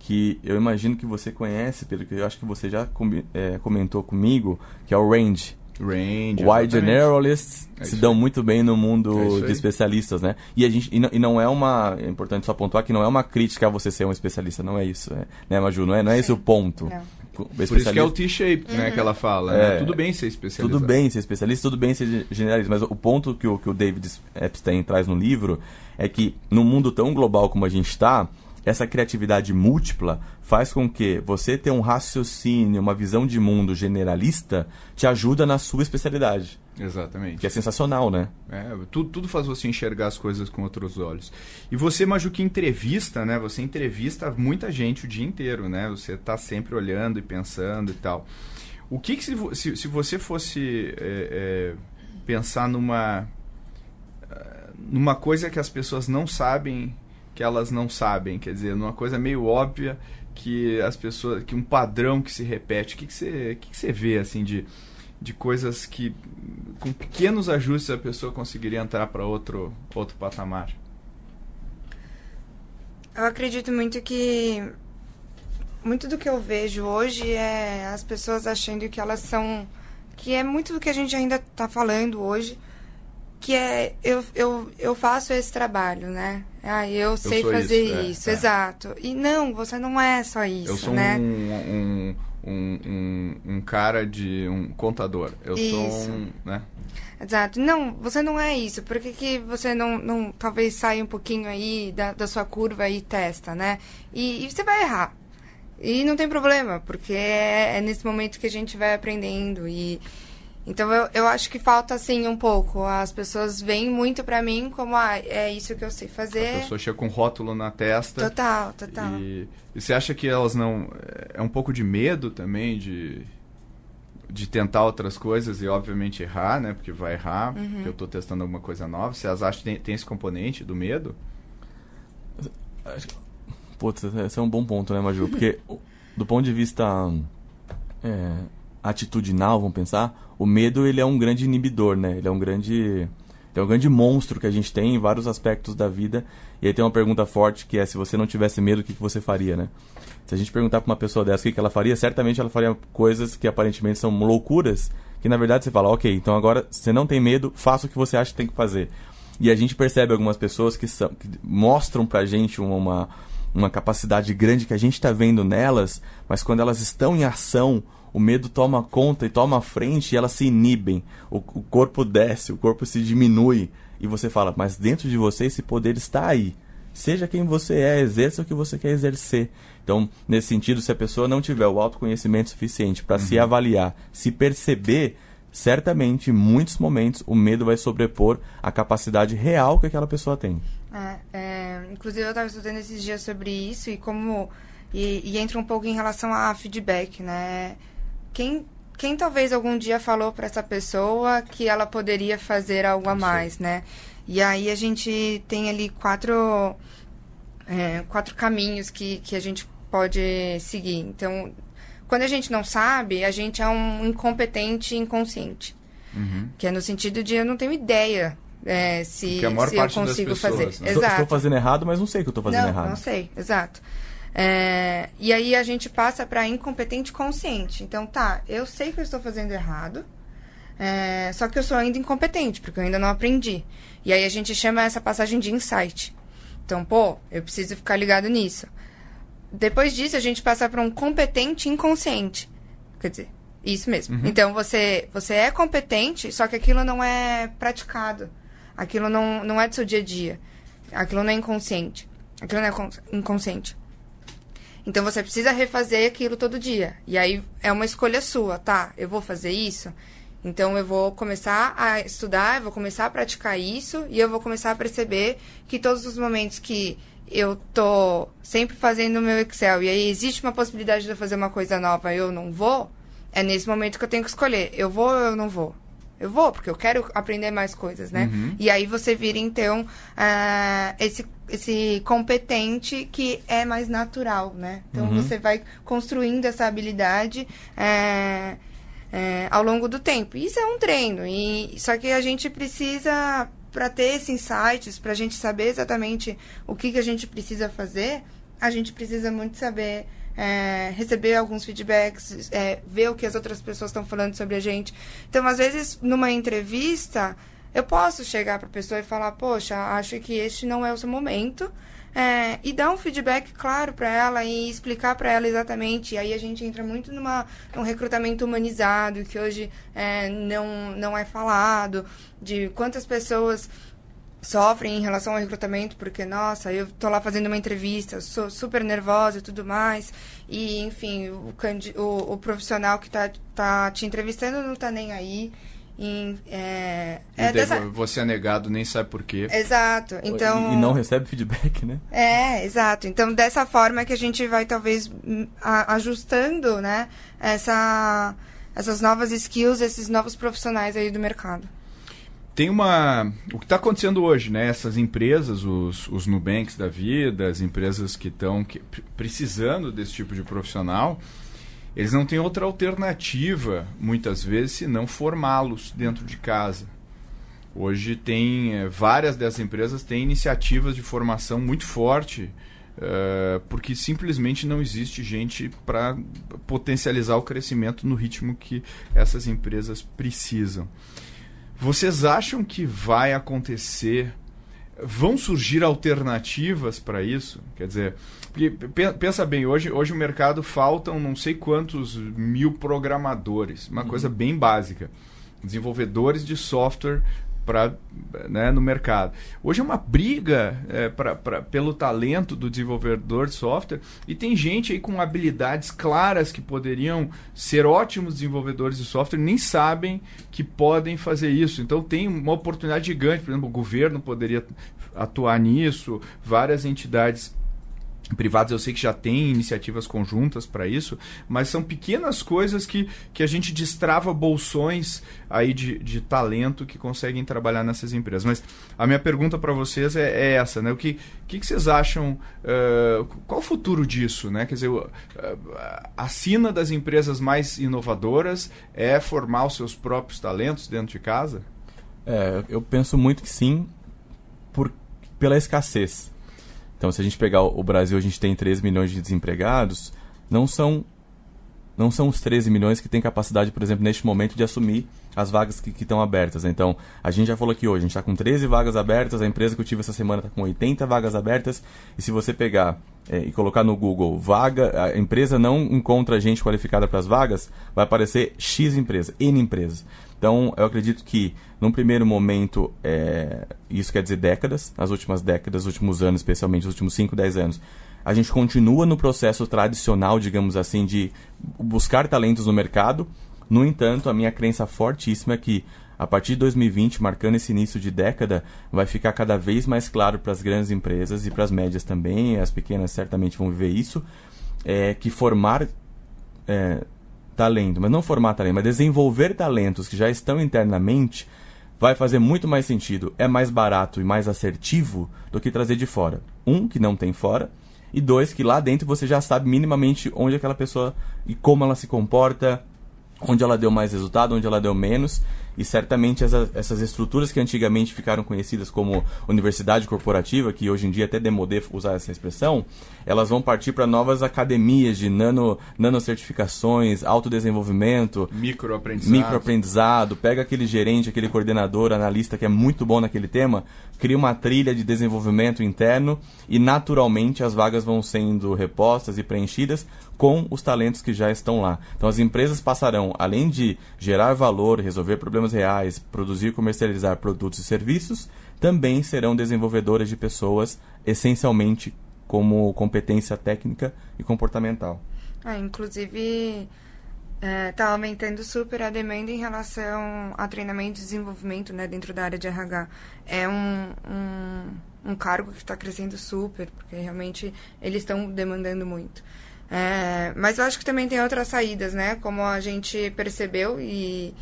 que eu imagino que você conhece, pelo que eu acho que você já com, é, comentou comigo, que é o Range. Range. Why generalists é se dão muito bem no mundo é de especialistas, né? E a gente e não, e não, é uma é importante só pontuar que não é uma crítica a você ser um especialista, não é isso, é, né, Maju? Não é, não é esse o ponto. Não. Por isso que é o T-shape, né, que ela fala. Né? É, né? Tudo bem ser especialista. Tudo bem ser especialista, tudo bem ser generalista. Mas o ponto que o, que o David Epstein traz no livro é que num mundo tão global como a gente está, essa criatividade múltipla faz com que você ter um raciocínio, uma visão de mundo generalista, te ajuda na sua especialidade. Exatamente. Que é sensacional, né? É, tudo, tudo faz você enxergar as coisas com outros olhos. E você, Maju, que entrevista, né? Você entrevista muita gente o dia inteiro, né? Você está sempre olhando e pensando e tal. O que, que se, se, se você fosse é, é, pensar numa numa coisa que as pessoas não sabem que elas não sabem, quer dizer, numa coisa meio óbvia que as pessoas, que um padrão que se repete. O que, que você, que, que você vê assim de, de coisas que com pequenos ajustes a pessoa conseguiria entrar para outro outro patamar? Eu acredito muito que muito do que eu vejo hoje é as pessoas achando que elas são que é muito do que a gente ainda está falando hoje que é eu, eu, eu faço esse trabalho, né? Ah, eu sei eu fazer isso, é, isso é, exato. E não, você não é só isso, eu sou né? Um, um, um, um, cara de um contador. Eu isso. sou um, né? Exato. Não, você não é isso. Por que, que você não, não talvez saia um pouquinho aí da, da sua curva e testa, né? E, e você vai errar. E não tem problema, porque é, é nesse momento que a gente vai aprendendo e então eu, eu acho que falta assim um pouco. As pessoas vêm muito para mim como ah, é isso que eu sei fazer. A pessoa chega com um rótulo na testa. Total, total. E, e você acha que elas não é um pouco de medo também de de tentar outras coisas e obviamente errar, né? Porque vai errar, uhum. porque eu estou testando alguma coisa nova. Vocês acham que tem, tem esse componente do medo? Putz, esse é um bom ponto, né, Maju? Porque do ponto de vista é, atitudinal, vamos pensar, o medo ele é um grande inibidor, né? Ele é um grande é um grande monstro que a gente tem em vários aspectos da vida. E aí tem uma pergunta forte que é se você não tivesse medo, o que, que você faria, né? Se a gente perguntar para uma pessoa dessa o que, que ela faria, certamente ela faria coisas que aparentemente são loucuras, que na verdade você fala, ok, então agora você não tem medo, faça o que você acha que tem que fazer. E a gente percebe algumas pessoas que, são, que mostram pra gente uma, uma capacidade grande que a gente está vendo nelas, mas quando elas estão em ação, o medo toma conta e toma a frente e elas se inibem. O, o corpo desce, o corpo se diminui. e você fala, mas dentro de você esse poder está aí. Seja quem você é, exerça o que você quer exercer. Então, nesse sentido, se a pessoa não tiver o autoconhecimento suficiente para uhum. se avaliar, se perceber, certamente, em muitos momentos, o medo vai sobrepor a capacidade real que aquela pessoa tem. É, é, inclusive, eu estava estudando esses dias sobre isso e como. E, e, entra um pouco em relação a feedback, né? Quem, quem talvez algum dia falou para essa pessoa que ela poderia fazer algo a mais, né? E aí a gente tem ali quatro, é, quatro caminhos que, que a gente pode seguir. Então, quando a gente não sabe, a gente é um incompetente inconsciente. Uhum. Que é no sentido de eu não tenho ideia é, se, se eu consigo pessoas, fazer. Né? Exato. Estou fazendo errado, mas não sei que eu estou fazendo não, errado. Não sei, exato. É, e aí a gente passa para incompetente consciente. Então, tá, eu sei que eu estou fazendo errado, é, só que eu sou ainda incompetente, porque eu ainda não aprendi. E aí a gente chama essa passagem de insight. Então, pô, eu preciso ficar ligado nisso. Depois disso, a gente passa para um competente inconsciente. Quer dizer, isso mesmo. Uhum. Então, você, você é competente, só que aquilo não é praticado. Aquilo não, não é do seu dia a dia. Aquilo não é inconsciente. Aquilo não é inconsciente. Então, você precisa refazer aquilo todo dia. E aí, é uma escolha sua, tá? Eu vou fazer isso? Então eu vou começar a estudar, eu vou começar a praticar isso e eu vou começar a perceber que todos os momentos que eu tô sempre fazendo o meu Excel e aí existe uma possibilidade de eu fazer uma coisa nova e eu não vou, é nesse momento que eu tenho que escolher. Eu vou ou eu não vou? Eu vou, porque eu quero aprender mais coisas, né? Uhum. E aí você vira, então, uh, esse, esse competente que é mais natural, né? Então uhum. você vai construindo essa habilidade. Uh, é, ao longo do tempo. Isso é um treino, e só que a gente precisa, para ter esses insights, para a gente saber exatamente o que, que a gente precisa fazer, a gente precisa muito saber é, receber alguns feedbacks, é, ver o que as outras pessoas estão falando sobre a gente. Então, às vezes, numa entrevista, eu posso chegar para a pessoa e falar: Poxa, acho que este não é o seu momento. É, e dar um feedback claro para ela e explicar para ela exatamente. E aí a gente entra muito numa, num recrutamento humanizado, que hoje é, não, não é falado, de quantas pessoas sofrem em relação ao recrutamento, porque, nossa, eu tô lá fazendo uma entrevista, sou super nervosa e tudo mais, e, enfim, o, o, o profissional que tá, tá te entrevistando não tá nem aí, em, é, é dessa... Você é negado, nem sabe por quê. Exato. Então... E, não recebe feedback, né? É, exato. Então, dessa forma que a gente vai, talvez, ajustando, né, essa, essas novas skills, esses novos profissionais aí do mercado. Tem uma... O que está acontecendo hoje, né? Essas empresas, os, os Nubanks da vida, as empresas que estão precisando desse tipo de profissional eles não têm outra alternativa, muitas vezes, senão formá-los dentro de casa. Hoje tem é, várias dessas empresas têm iniciativas de formação muito forte, uh, porque simplesmente não existe gente para potencializar o crescimento no ritmo que essas empresas precisam. Vocês acham que vai acontecer? Vão surgir alternativas para isso? Quer dizer, porque, pensa bem, hoje, hoje o mercado faltam não sei quantos mil programadores, uma uhum. coisa bem básica. Desenvolvedores de software para né, no mercado. Hoje é uma briga é, pra, pra, pelo talento do desenvolvedor de software e tem gente aí com habilidades claras que poderiam ser ótimos desenvolvedores de software nem sabem que podem fazer isso. Então tem uma oportunidade gigante, por exemplo, o governo poderia atuar nisso, várias entidades privados eu sei que já tem iniciativas conjuntas para isso, mas são pequenas coisas que, que a gente destrava bolsões aí de, de talento que conseguem trabalhar nessas empresas. Mas a minha pergunta para vocês é, é, essa, né? O que, que, que vocês acham? Uh, qual o futuro disso, né? Quer dizer, uh, a sina das empresas mais inovadoras é formar os seus próprios talentos dentro de casa? É, eu penso muito que sim, por, pela escassez então, se a gente pegar o Brasil, a gente tem 13 milhões de desempregados, não são não são os 13 milhões que têm capacidade, por exemplo, neste momento, de assumir as vagas que, que estão abertas. Então, a gente já falou aqui hoje, a gente está com 13 vagas abertas, a empresa que eu tive essa semana está com 80 vagas abertas, e se você pegar é, e colocar no Google vaga, a empresa não encontra gente qualificada para as vagas, vai aparecer X empresa, N empresas. Então, eu acredito que, num primeiro momento, é, isso quer dizer décadas, as últimas décadas, os últimos anos, especialmente os últimos 5, 10 anos, a gente continua no processo tradicional, digamos assim, de buscar talentos no mercado. No entanto, a minha crença fortíssima é que a partir de 2020, marcando esse início de década, vai ficar cada vez mais claro para as grandes empresas e para as médias também, as pequenas certamente vão viver isso, é, que formar é, talento, mas não formar talento, mas desenvolver talentos que já estão internamente, vai fazer muito mais sentido, é mais barato e mais assertivo do que trazer de fora. Um, que não tem fora, e dois, que lá dentro você já sabe minimamente onde aquela pessoa e como ela se comporta, onde ela deu mais resultado, onde ela deu menos, e certamente essa, essas estruturas que antigamente ficaram conhecidas como universidade corporativa, que hoje em dia até demodê usar essa expressão, elas vão partir para novas academias de nano, nanocertificações, autodesenvolvimento, microaprendizado. microaprendizado. Pega aquele gerente, aquele coordenador, analista que é muito bom naquele tema, cria uma trilha de desenvolvimento interno e naturalmente as vagas vão sendo repostas e preenchidas com os talentos que já estão lá. Então as empresas passarão, além de gerar valor, resolver problemas reais, produzir e comercializar produtos e serviços, também serão desenvolvedoras de pessoas, essencialmente como competência técnica e comportamental. Ah, inclusive, está aumentando super a demanda em relação a treinamento e desenvolvimento né, dentro da área de RH. É um, um, um cargo que está crescendo super, porque realmente eles estão demandando muito. É, mas eu acho que também tem outras saídas, né? Como a gente percebeu e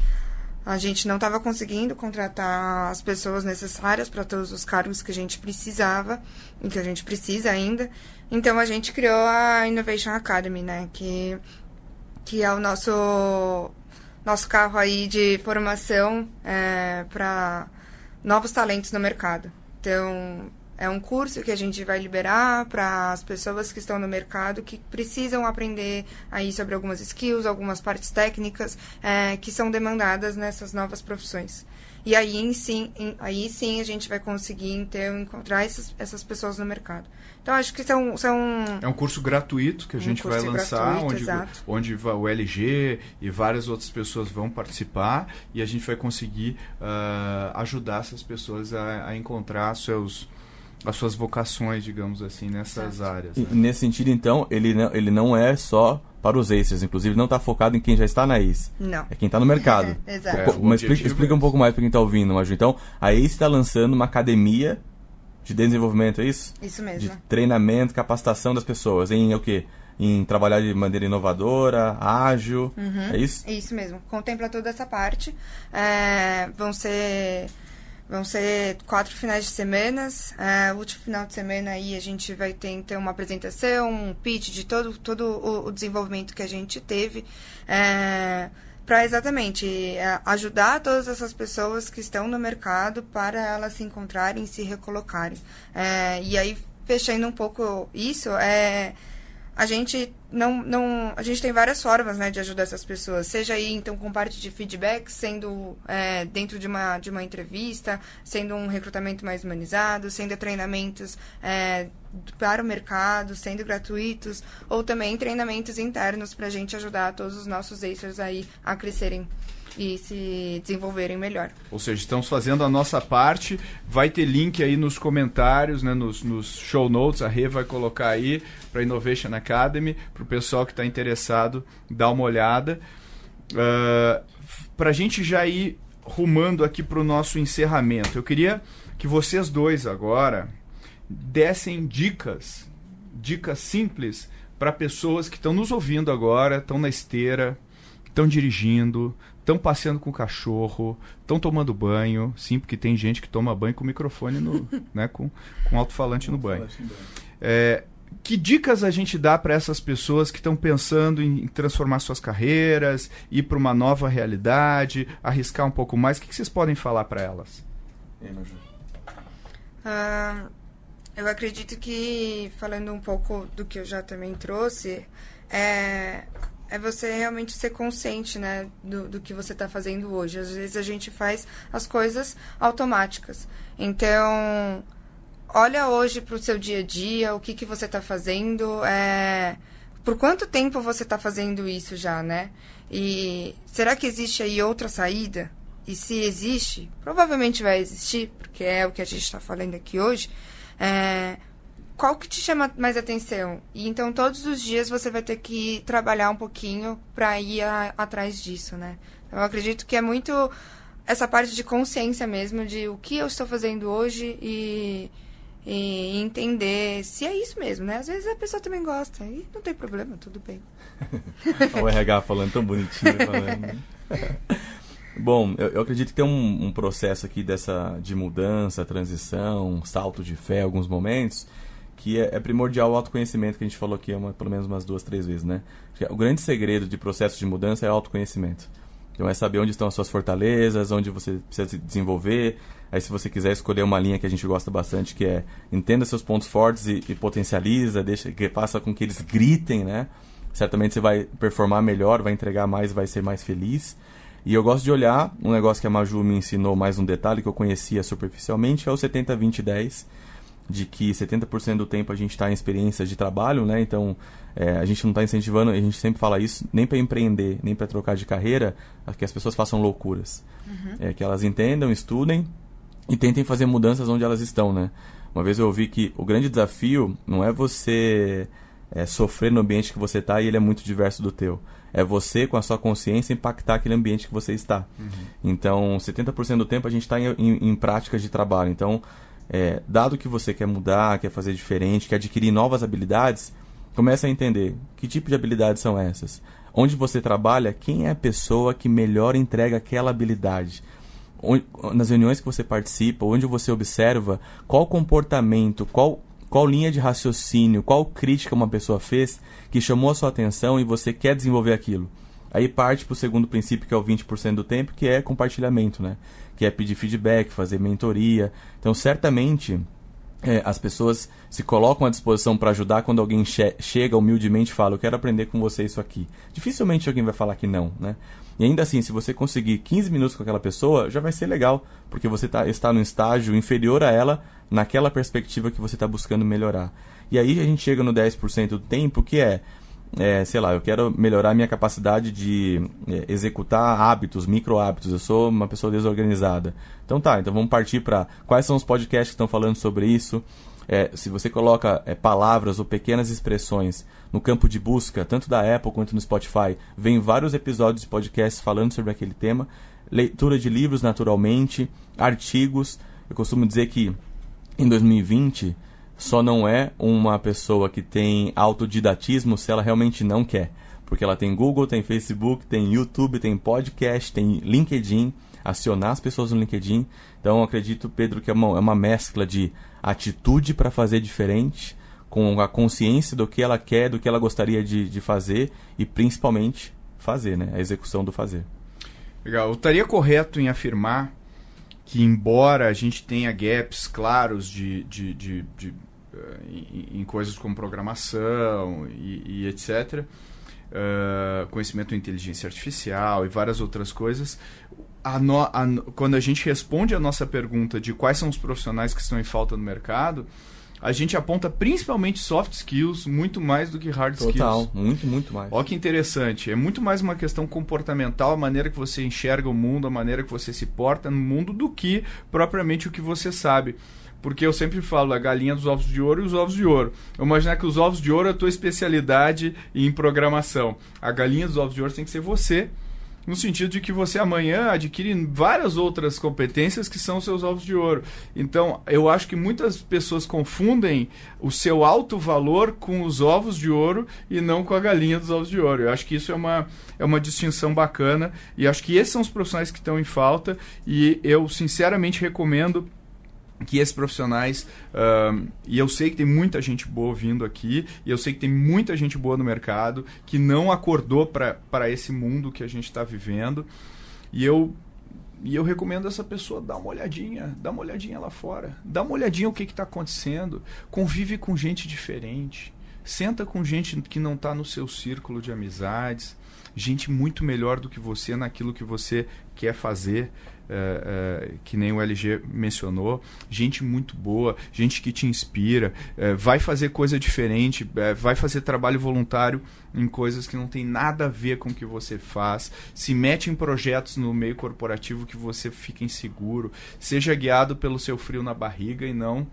a gente não estava conseguindo contratar as pessoas necessárias para todos os cargos que a gente precisava e que a gente precisa ainda. Então a gente criou a Innovation Academy, né? Que, que é o nosso, nosso carro aí de formação é, para novos talentos no mercado. Então, é um curso que a gente vai liberar para as pessoas que estão no mercado que precisam aprender aí sobre algumas skills, algumas partes técnicas é, que são demandadas nessas novas profissões. E aí sim, aí sim a gente vai conseguir então encontrar essas, essas pessoas no mercado. Então acho que são, são é um curso gratuito que a um gente vai lançar, onde, onde o LG e várias outras pessoas vão participar e a gente vai conseguir uh, ajudar essas pessoas a, a encontrar seus as suas vocações, digamos assim, nessas Exato. áreas. Né? nesse sentido, então, ele não, ele não é só para os acers, inclusive não está focado em quem já está na ACE. Não. É quem está no mercado. É, exato. É, mas explica, explica, um pouco mais para quem está ouvindo, Maju. Então, a ACE está lançando uma academia de desenvolvimento, é isso? Isso mesmo. De treinamento, capacitação das pessoas. Em o quê? Em trabalhar de maneira inovadora, ágil, uhum. é isso? É isso mesmo. Contempla toda essa parte. É, vão ser Vão ser quatro finais de semanas. É, o último final de semana aí a gente vai ter então uma apresentação, um pitch de todo, todo o, o desenvolvimento que a gente teve. É, para exatamente é, ajudar todas essas pessoas que estão no mercado para elas se encontrarem, se recolocarem. É, e aí, fechando um pouco isso, é, a gente não, não a gente tem várias formas né, de ajudar essas pessoas. Seja aí então com parte de feedback sendo é, dentro de uma de uma entrevista sendo um recrutamento mais humanizado sendo treinamentos é, para o mercado sendo gratuitos ou também treinamentos internos para a gente ajudar todos os nossos acers aí a crescerem e se desenvolverem melhor. Ou seja, estamos fazendo a nossa parte. Vai ter link aí nos comentários, né, nos, nos show notes. A Rê vai colocar aí para Innovation Academy, para o pessoal que está interessado dar uma olhada. Uh, para a gente já ir rumando aqui para o nosso encerramento, eu queria que vocês dois agora dessem dicas, dicas simples para pessoas que estão nos ouvindo agora, estão na esteira, estão dirigindo, estão passeando com o cachorro, estão tomando banho, sim, porque tem gente que toma banho com microfone no, né, com, com alto-falante no banho. É, que dicas a gente dá para essas pessoas que estão pensando em transformar suas carreiras, ir para uma nova realidade, arriscar um pouco mais? O que, que vocês podem falar para elas? Uh, eu acredito que, falando um pouco do que eu já também trouxe, é, é você realmente ser consciente, né, do, do que você está fazendo hoje. Às vezes a gente faz as coisas automáticas. Então, olha hoje para o seu dia a dia, o que, que você está fazendo, é, por quanto tempo você está fazendo isso já, né? E será que existe aí outra saída? E se existe, provavelmente vai existir, porque é o que a gente está falando aqui hoje. É, qual que te chama mais atenção? E então todos os dias você vai ter que trabalhar um pouquinho para ir a, atrás disso, né? Eu acredito que é muito essa parte de consciência mesmo de o que eu estou fazendo hoje e, e entender se é isso mesmo, né? Às vezes a pessoa também gosta e não tem problema, tudo bem. o RH falando tão bonitinho. Falando. Bom, eu, eu, acredito que tem um, um, processo aqui dessa de mudança, transição, salto de fé, alguns momentos, que é, é, primordial o autoconhecimento que a gente falou aqui uma, pelo menos umas duas, três vezes, né? O grande segredo de processo de mudança é o autoconhecimento. Então é saber onde estão as suas fortalezas, onde você precisa se desenvolver. Aí se você quiser escolher uma linha que a gente gosta bastante, que é entenda seus pontos fortes e, e potencializa, deixa que faça com que eles gritem, né? Certamente você vai performar melhor, vai entregar mais, vai ser mais feliz. E eu gosto de olhar um negócio que a Maju me ensinou mais um detalhe que eu conhecia superficialmente, é o 70 20 10 de que 70% do tempo a gente está em experiências de trabalho, né? Então, é, a gente não está incentivando, a gente sempre fala isso, nem para empreender, nem para trocar de carreira, que as pessoas façam loucuras. Uhum. É, que elas entendam, estudem e tentem fazer mudanças onde elas estão, né? Uma vez eu ouvi que o grande desafio não é você é, sofrer no ambiente que você está e ele é muito diverso do teu. É você, com a sua consciência, impactar aquele ambiente que você está. Uhum. Então, 70% do tempo a gente está em, em, em práticas de trabalho. Então, é, dado que você quer mudar, quer fazer diferente, quer adquirir novas habilidades, comece a entender que tipo de habilidades são essas. Onde você trabalha, quem é a pessoa que melhor entrega aquela habilidade? Onde, nas reuniões que você participa, onde você observa, qual comportamento, qual, qual linha de raciocínio, qual crítica uma pessoa fez que chamou a sua atenção e você quer desenvolver aquilo. Aí parte para o segundo princípio, que é o 20% do tempo, que é compartilhamento, né? Que é pedir feedback, fazer mentoria. Então, certamente, é, as pessoas se colocam à disposição para ajudar quando alguém che chega humildemente e fala, eu quero aprender com você isso aqui. Dificilmente alguém vai falar que não, né? E ainda assim, se você conseguir 15 minutos com aquela pessoa, já vai ser legal, porque você tá, está no estágio inferior a ela, naquela perspectiva que você está buscando melhorar. E aí a gente chega no 10% do tempo, que é é, sei lá, eu quero melhorar minha capacidade de é, executar hábitos, micro hábitos. Eu sou uma pessoa desorganizada. Então tá, então vamos partir para quais são os podcasts que estão falando sobre isso. É, se você coloca é, palavras ou pequenas expressões no campo de busca, tanto da Apple quanto no Spotify, vem vários episódios de podcasts falando sobre aquele tema. Leitura de livros, naturalmente, artigos. Eu costumo dizer que em 2020 só não é uma pessoa que tem autodidatismo se ela realmente não quer. Porque ela tem Google, tem Facebook, tem YouTube, tem podcast, tem LinkedIn, acionar as pessoas no LinkedIn. Então acredito, Pedro, que é uma, é uma mescla de atitude para fazer diferente, com a consciência do que ela quer, do que ela gostaria de, de fazer e principalmente fazer, né? A execução do fazer. Legal. Eu estaria correto em afirmar que, embora a gente tenha gaps claros de, de, de, de em, em coisas como programação e, e etc., uh, conhecimento de inteligência artificial e várias outras coisas, a no, a, quando a gente responde a nossa pergunta de quais são os profissionais que estão em falta no mercado, a gente aponta principalmente soft skills muito mais do que hard Total, skills. Total, muito, muito mais. Olha que interessante. É muito mais uma questão comportamental, a maneira que você enxerga o mundo, a maneira que você se porta no mundo, do que propriamente o que você sabe. Porque eu sempre falo a galinha dos ovos de ouro e os ovos de ouro. Eu imaginar que os ovos de ouro é a tua especialidade em programação. A galinha dos ovos de ouro tem que ser você, no sentido de que você amanhã adquire várias outras competências que são seus ovos de ouro. Então, eu acho que muitas pessoas confundem o seu alto valor com os ovos de ouro e não com a galinha dos ovos de ouro. Eu acho que isso é uma, é uma distinção bacana e acho que esses são os profissionais que estão em falta e eu sinceramente recomendo que esses profissionais, uh, e eu sei que tem muita gente boa vindo aqui, e eu sei que tem muita gente boa no mercado que não acordou para esse mundo que a gente está vivendo, e eu, e eu recomendo essa pessoa dar uma olhadinha, dá uma olhadinha lá fora, dá uma olhadinha o que está acontecendo, convive com gente diferente, senta com gente que não está no seu círculo de amizades, gente muito melhor do que você naquilo que você quer fazer. É, é, que nem o LG mencionou, gente muito boa, gente que te inspira, é, vai fazer coisa diferente, vai fazer trabalho voluntário em coisas que não tem nada a ver com o que você faz, se mete em projetos no meio corporativo que você fica inseguro, seja guiado pelo seu frio na barriga e não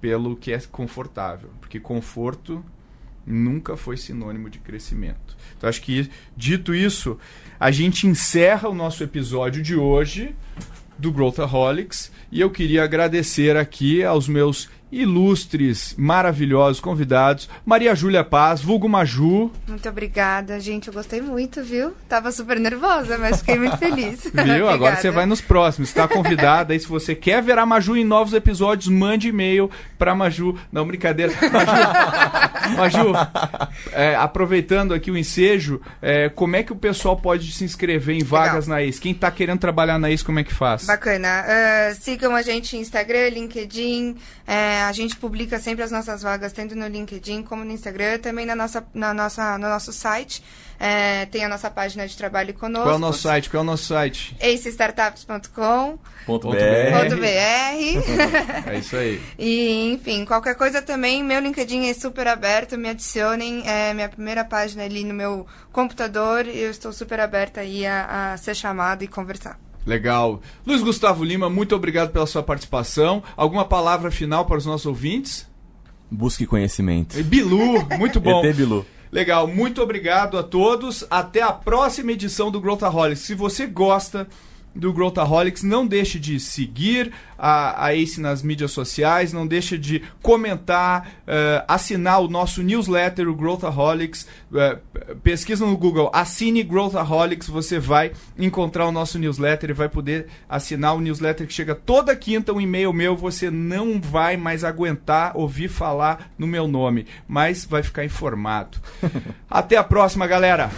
pelo que é confortável, porque conforto nunca foi sinônimo de crescimento. Então acho que dito isso, a gente encerra o nosso episódio de hoje do Growthaholics e eu queria agradecer aqui aos meus ilustres, maravilhosos convidados. Maria Júlia Paz, vulgo Maju. Muito obrigada, gente. Eu gostei muito, viu? Tava super nervosa, mas fiquei muito feliz. Viu? Agora você vai nos próximos. Está convidada. E se você quer ver a Maju em novos episódios, mande e-mail para Maju. Não, brincadeira. Maju, Maju é, aproveitando aqui o ensejo, é, como é que o pessoal pode se inscrever em vagas Legal. na ACE? Quem está querendo trabalhar na ACE, como é que faz? Bacana. Uh, sigam a gente no Instagram, LinkedIn. É, a gente publica sempre as nossas vagas, tanto no LinkedIn como no Instagram, também na nossa, na nossa, no nosso site. É, tem a nossa página de trabalho conosco. Qual é o nosso site? Qual é o nosso site? acestartups.com .br. é isso aí. E, enfim, qualquer coisa também, meu LinkedIn é super aberto, me adicionem. É minha primeira página ali no meu computador e eu estou super aberta aí a, a ser chamado e conversar. Legal. Luiz Gustavo Lima, muito obrigado pela sua participação. Alguma palavra final para os nossos ouvintes? Busque conhecimento. Bilu, muito bom. ET Bilu. Legal, muito obrigado a todos. Até a próxima edição do Growthaholics. Se você gosta do Growthaholics. Não deixe de seguir a, a Ace nas mídias sociais, não deixe de comentar, uh, assinar o nosso newsletter, o Growthaholics. Uh, pesquisa no Google, assine Growthaholics, você vai encontrar o nosso newsletter e vai poder assinar o newsletter que chega toda quinta, um e-mail meu. Você não vai mais aguentar ouvir falar no meu nome, mas vai ficar informado. Até a próxima, galera!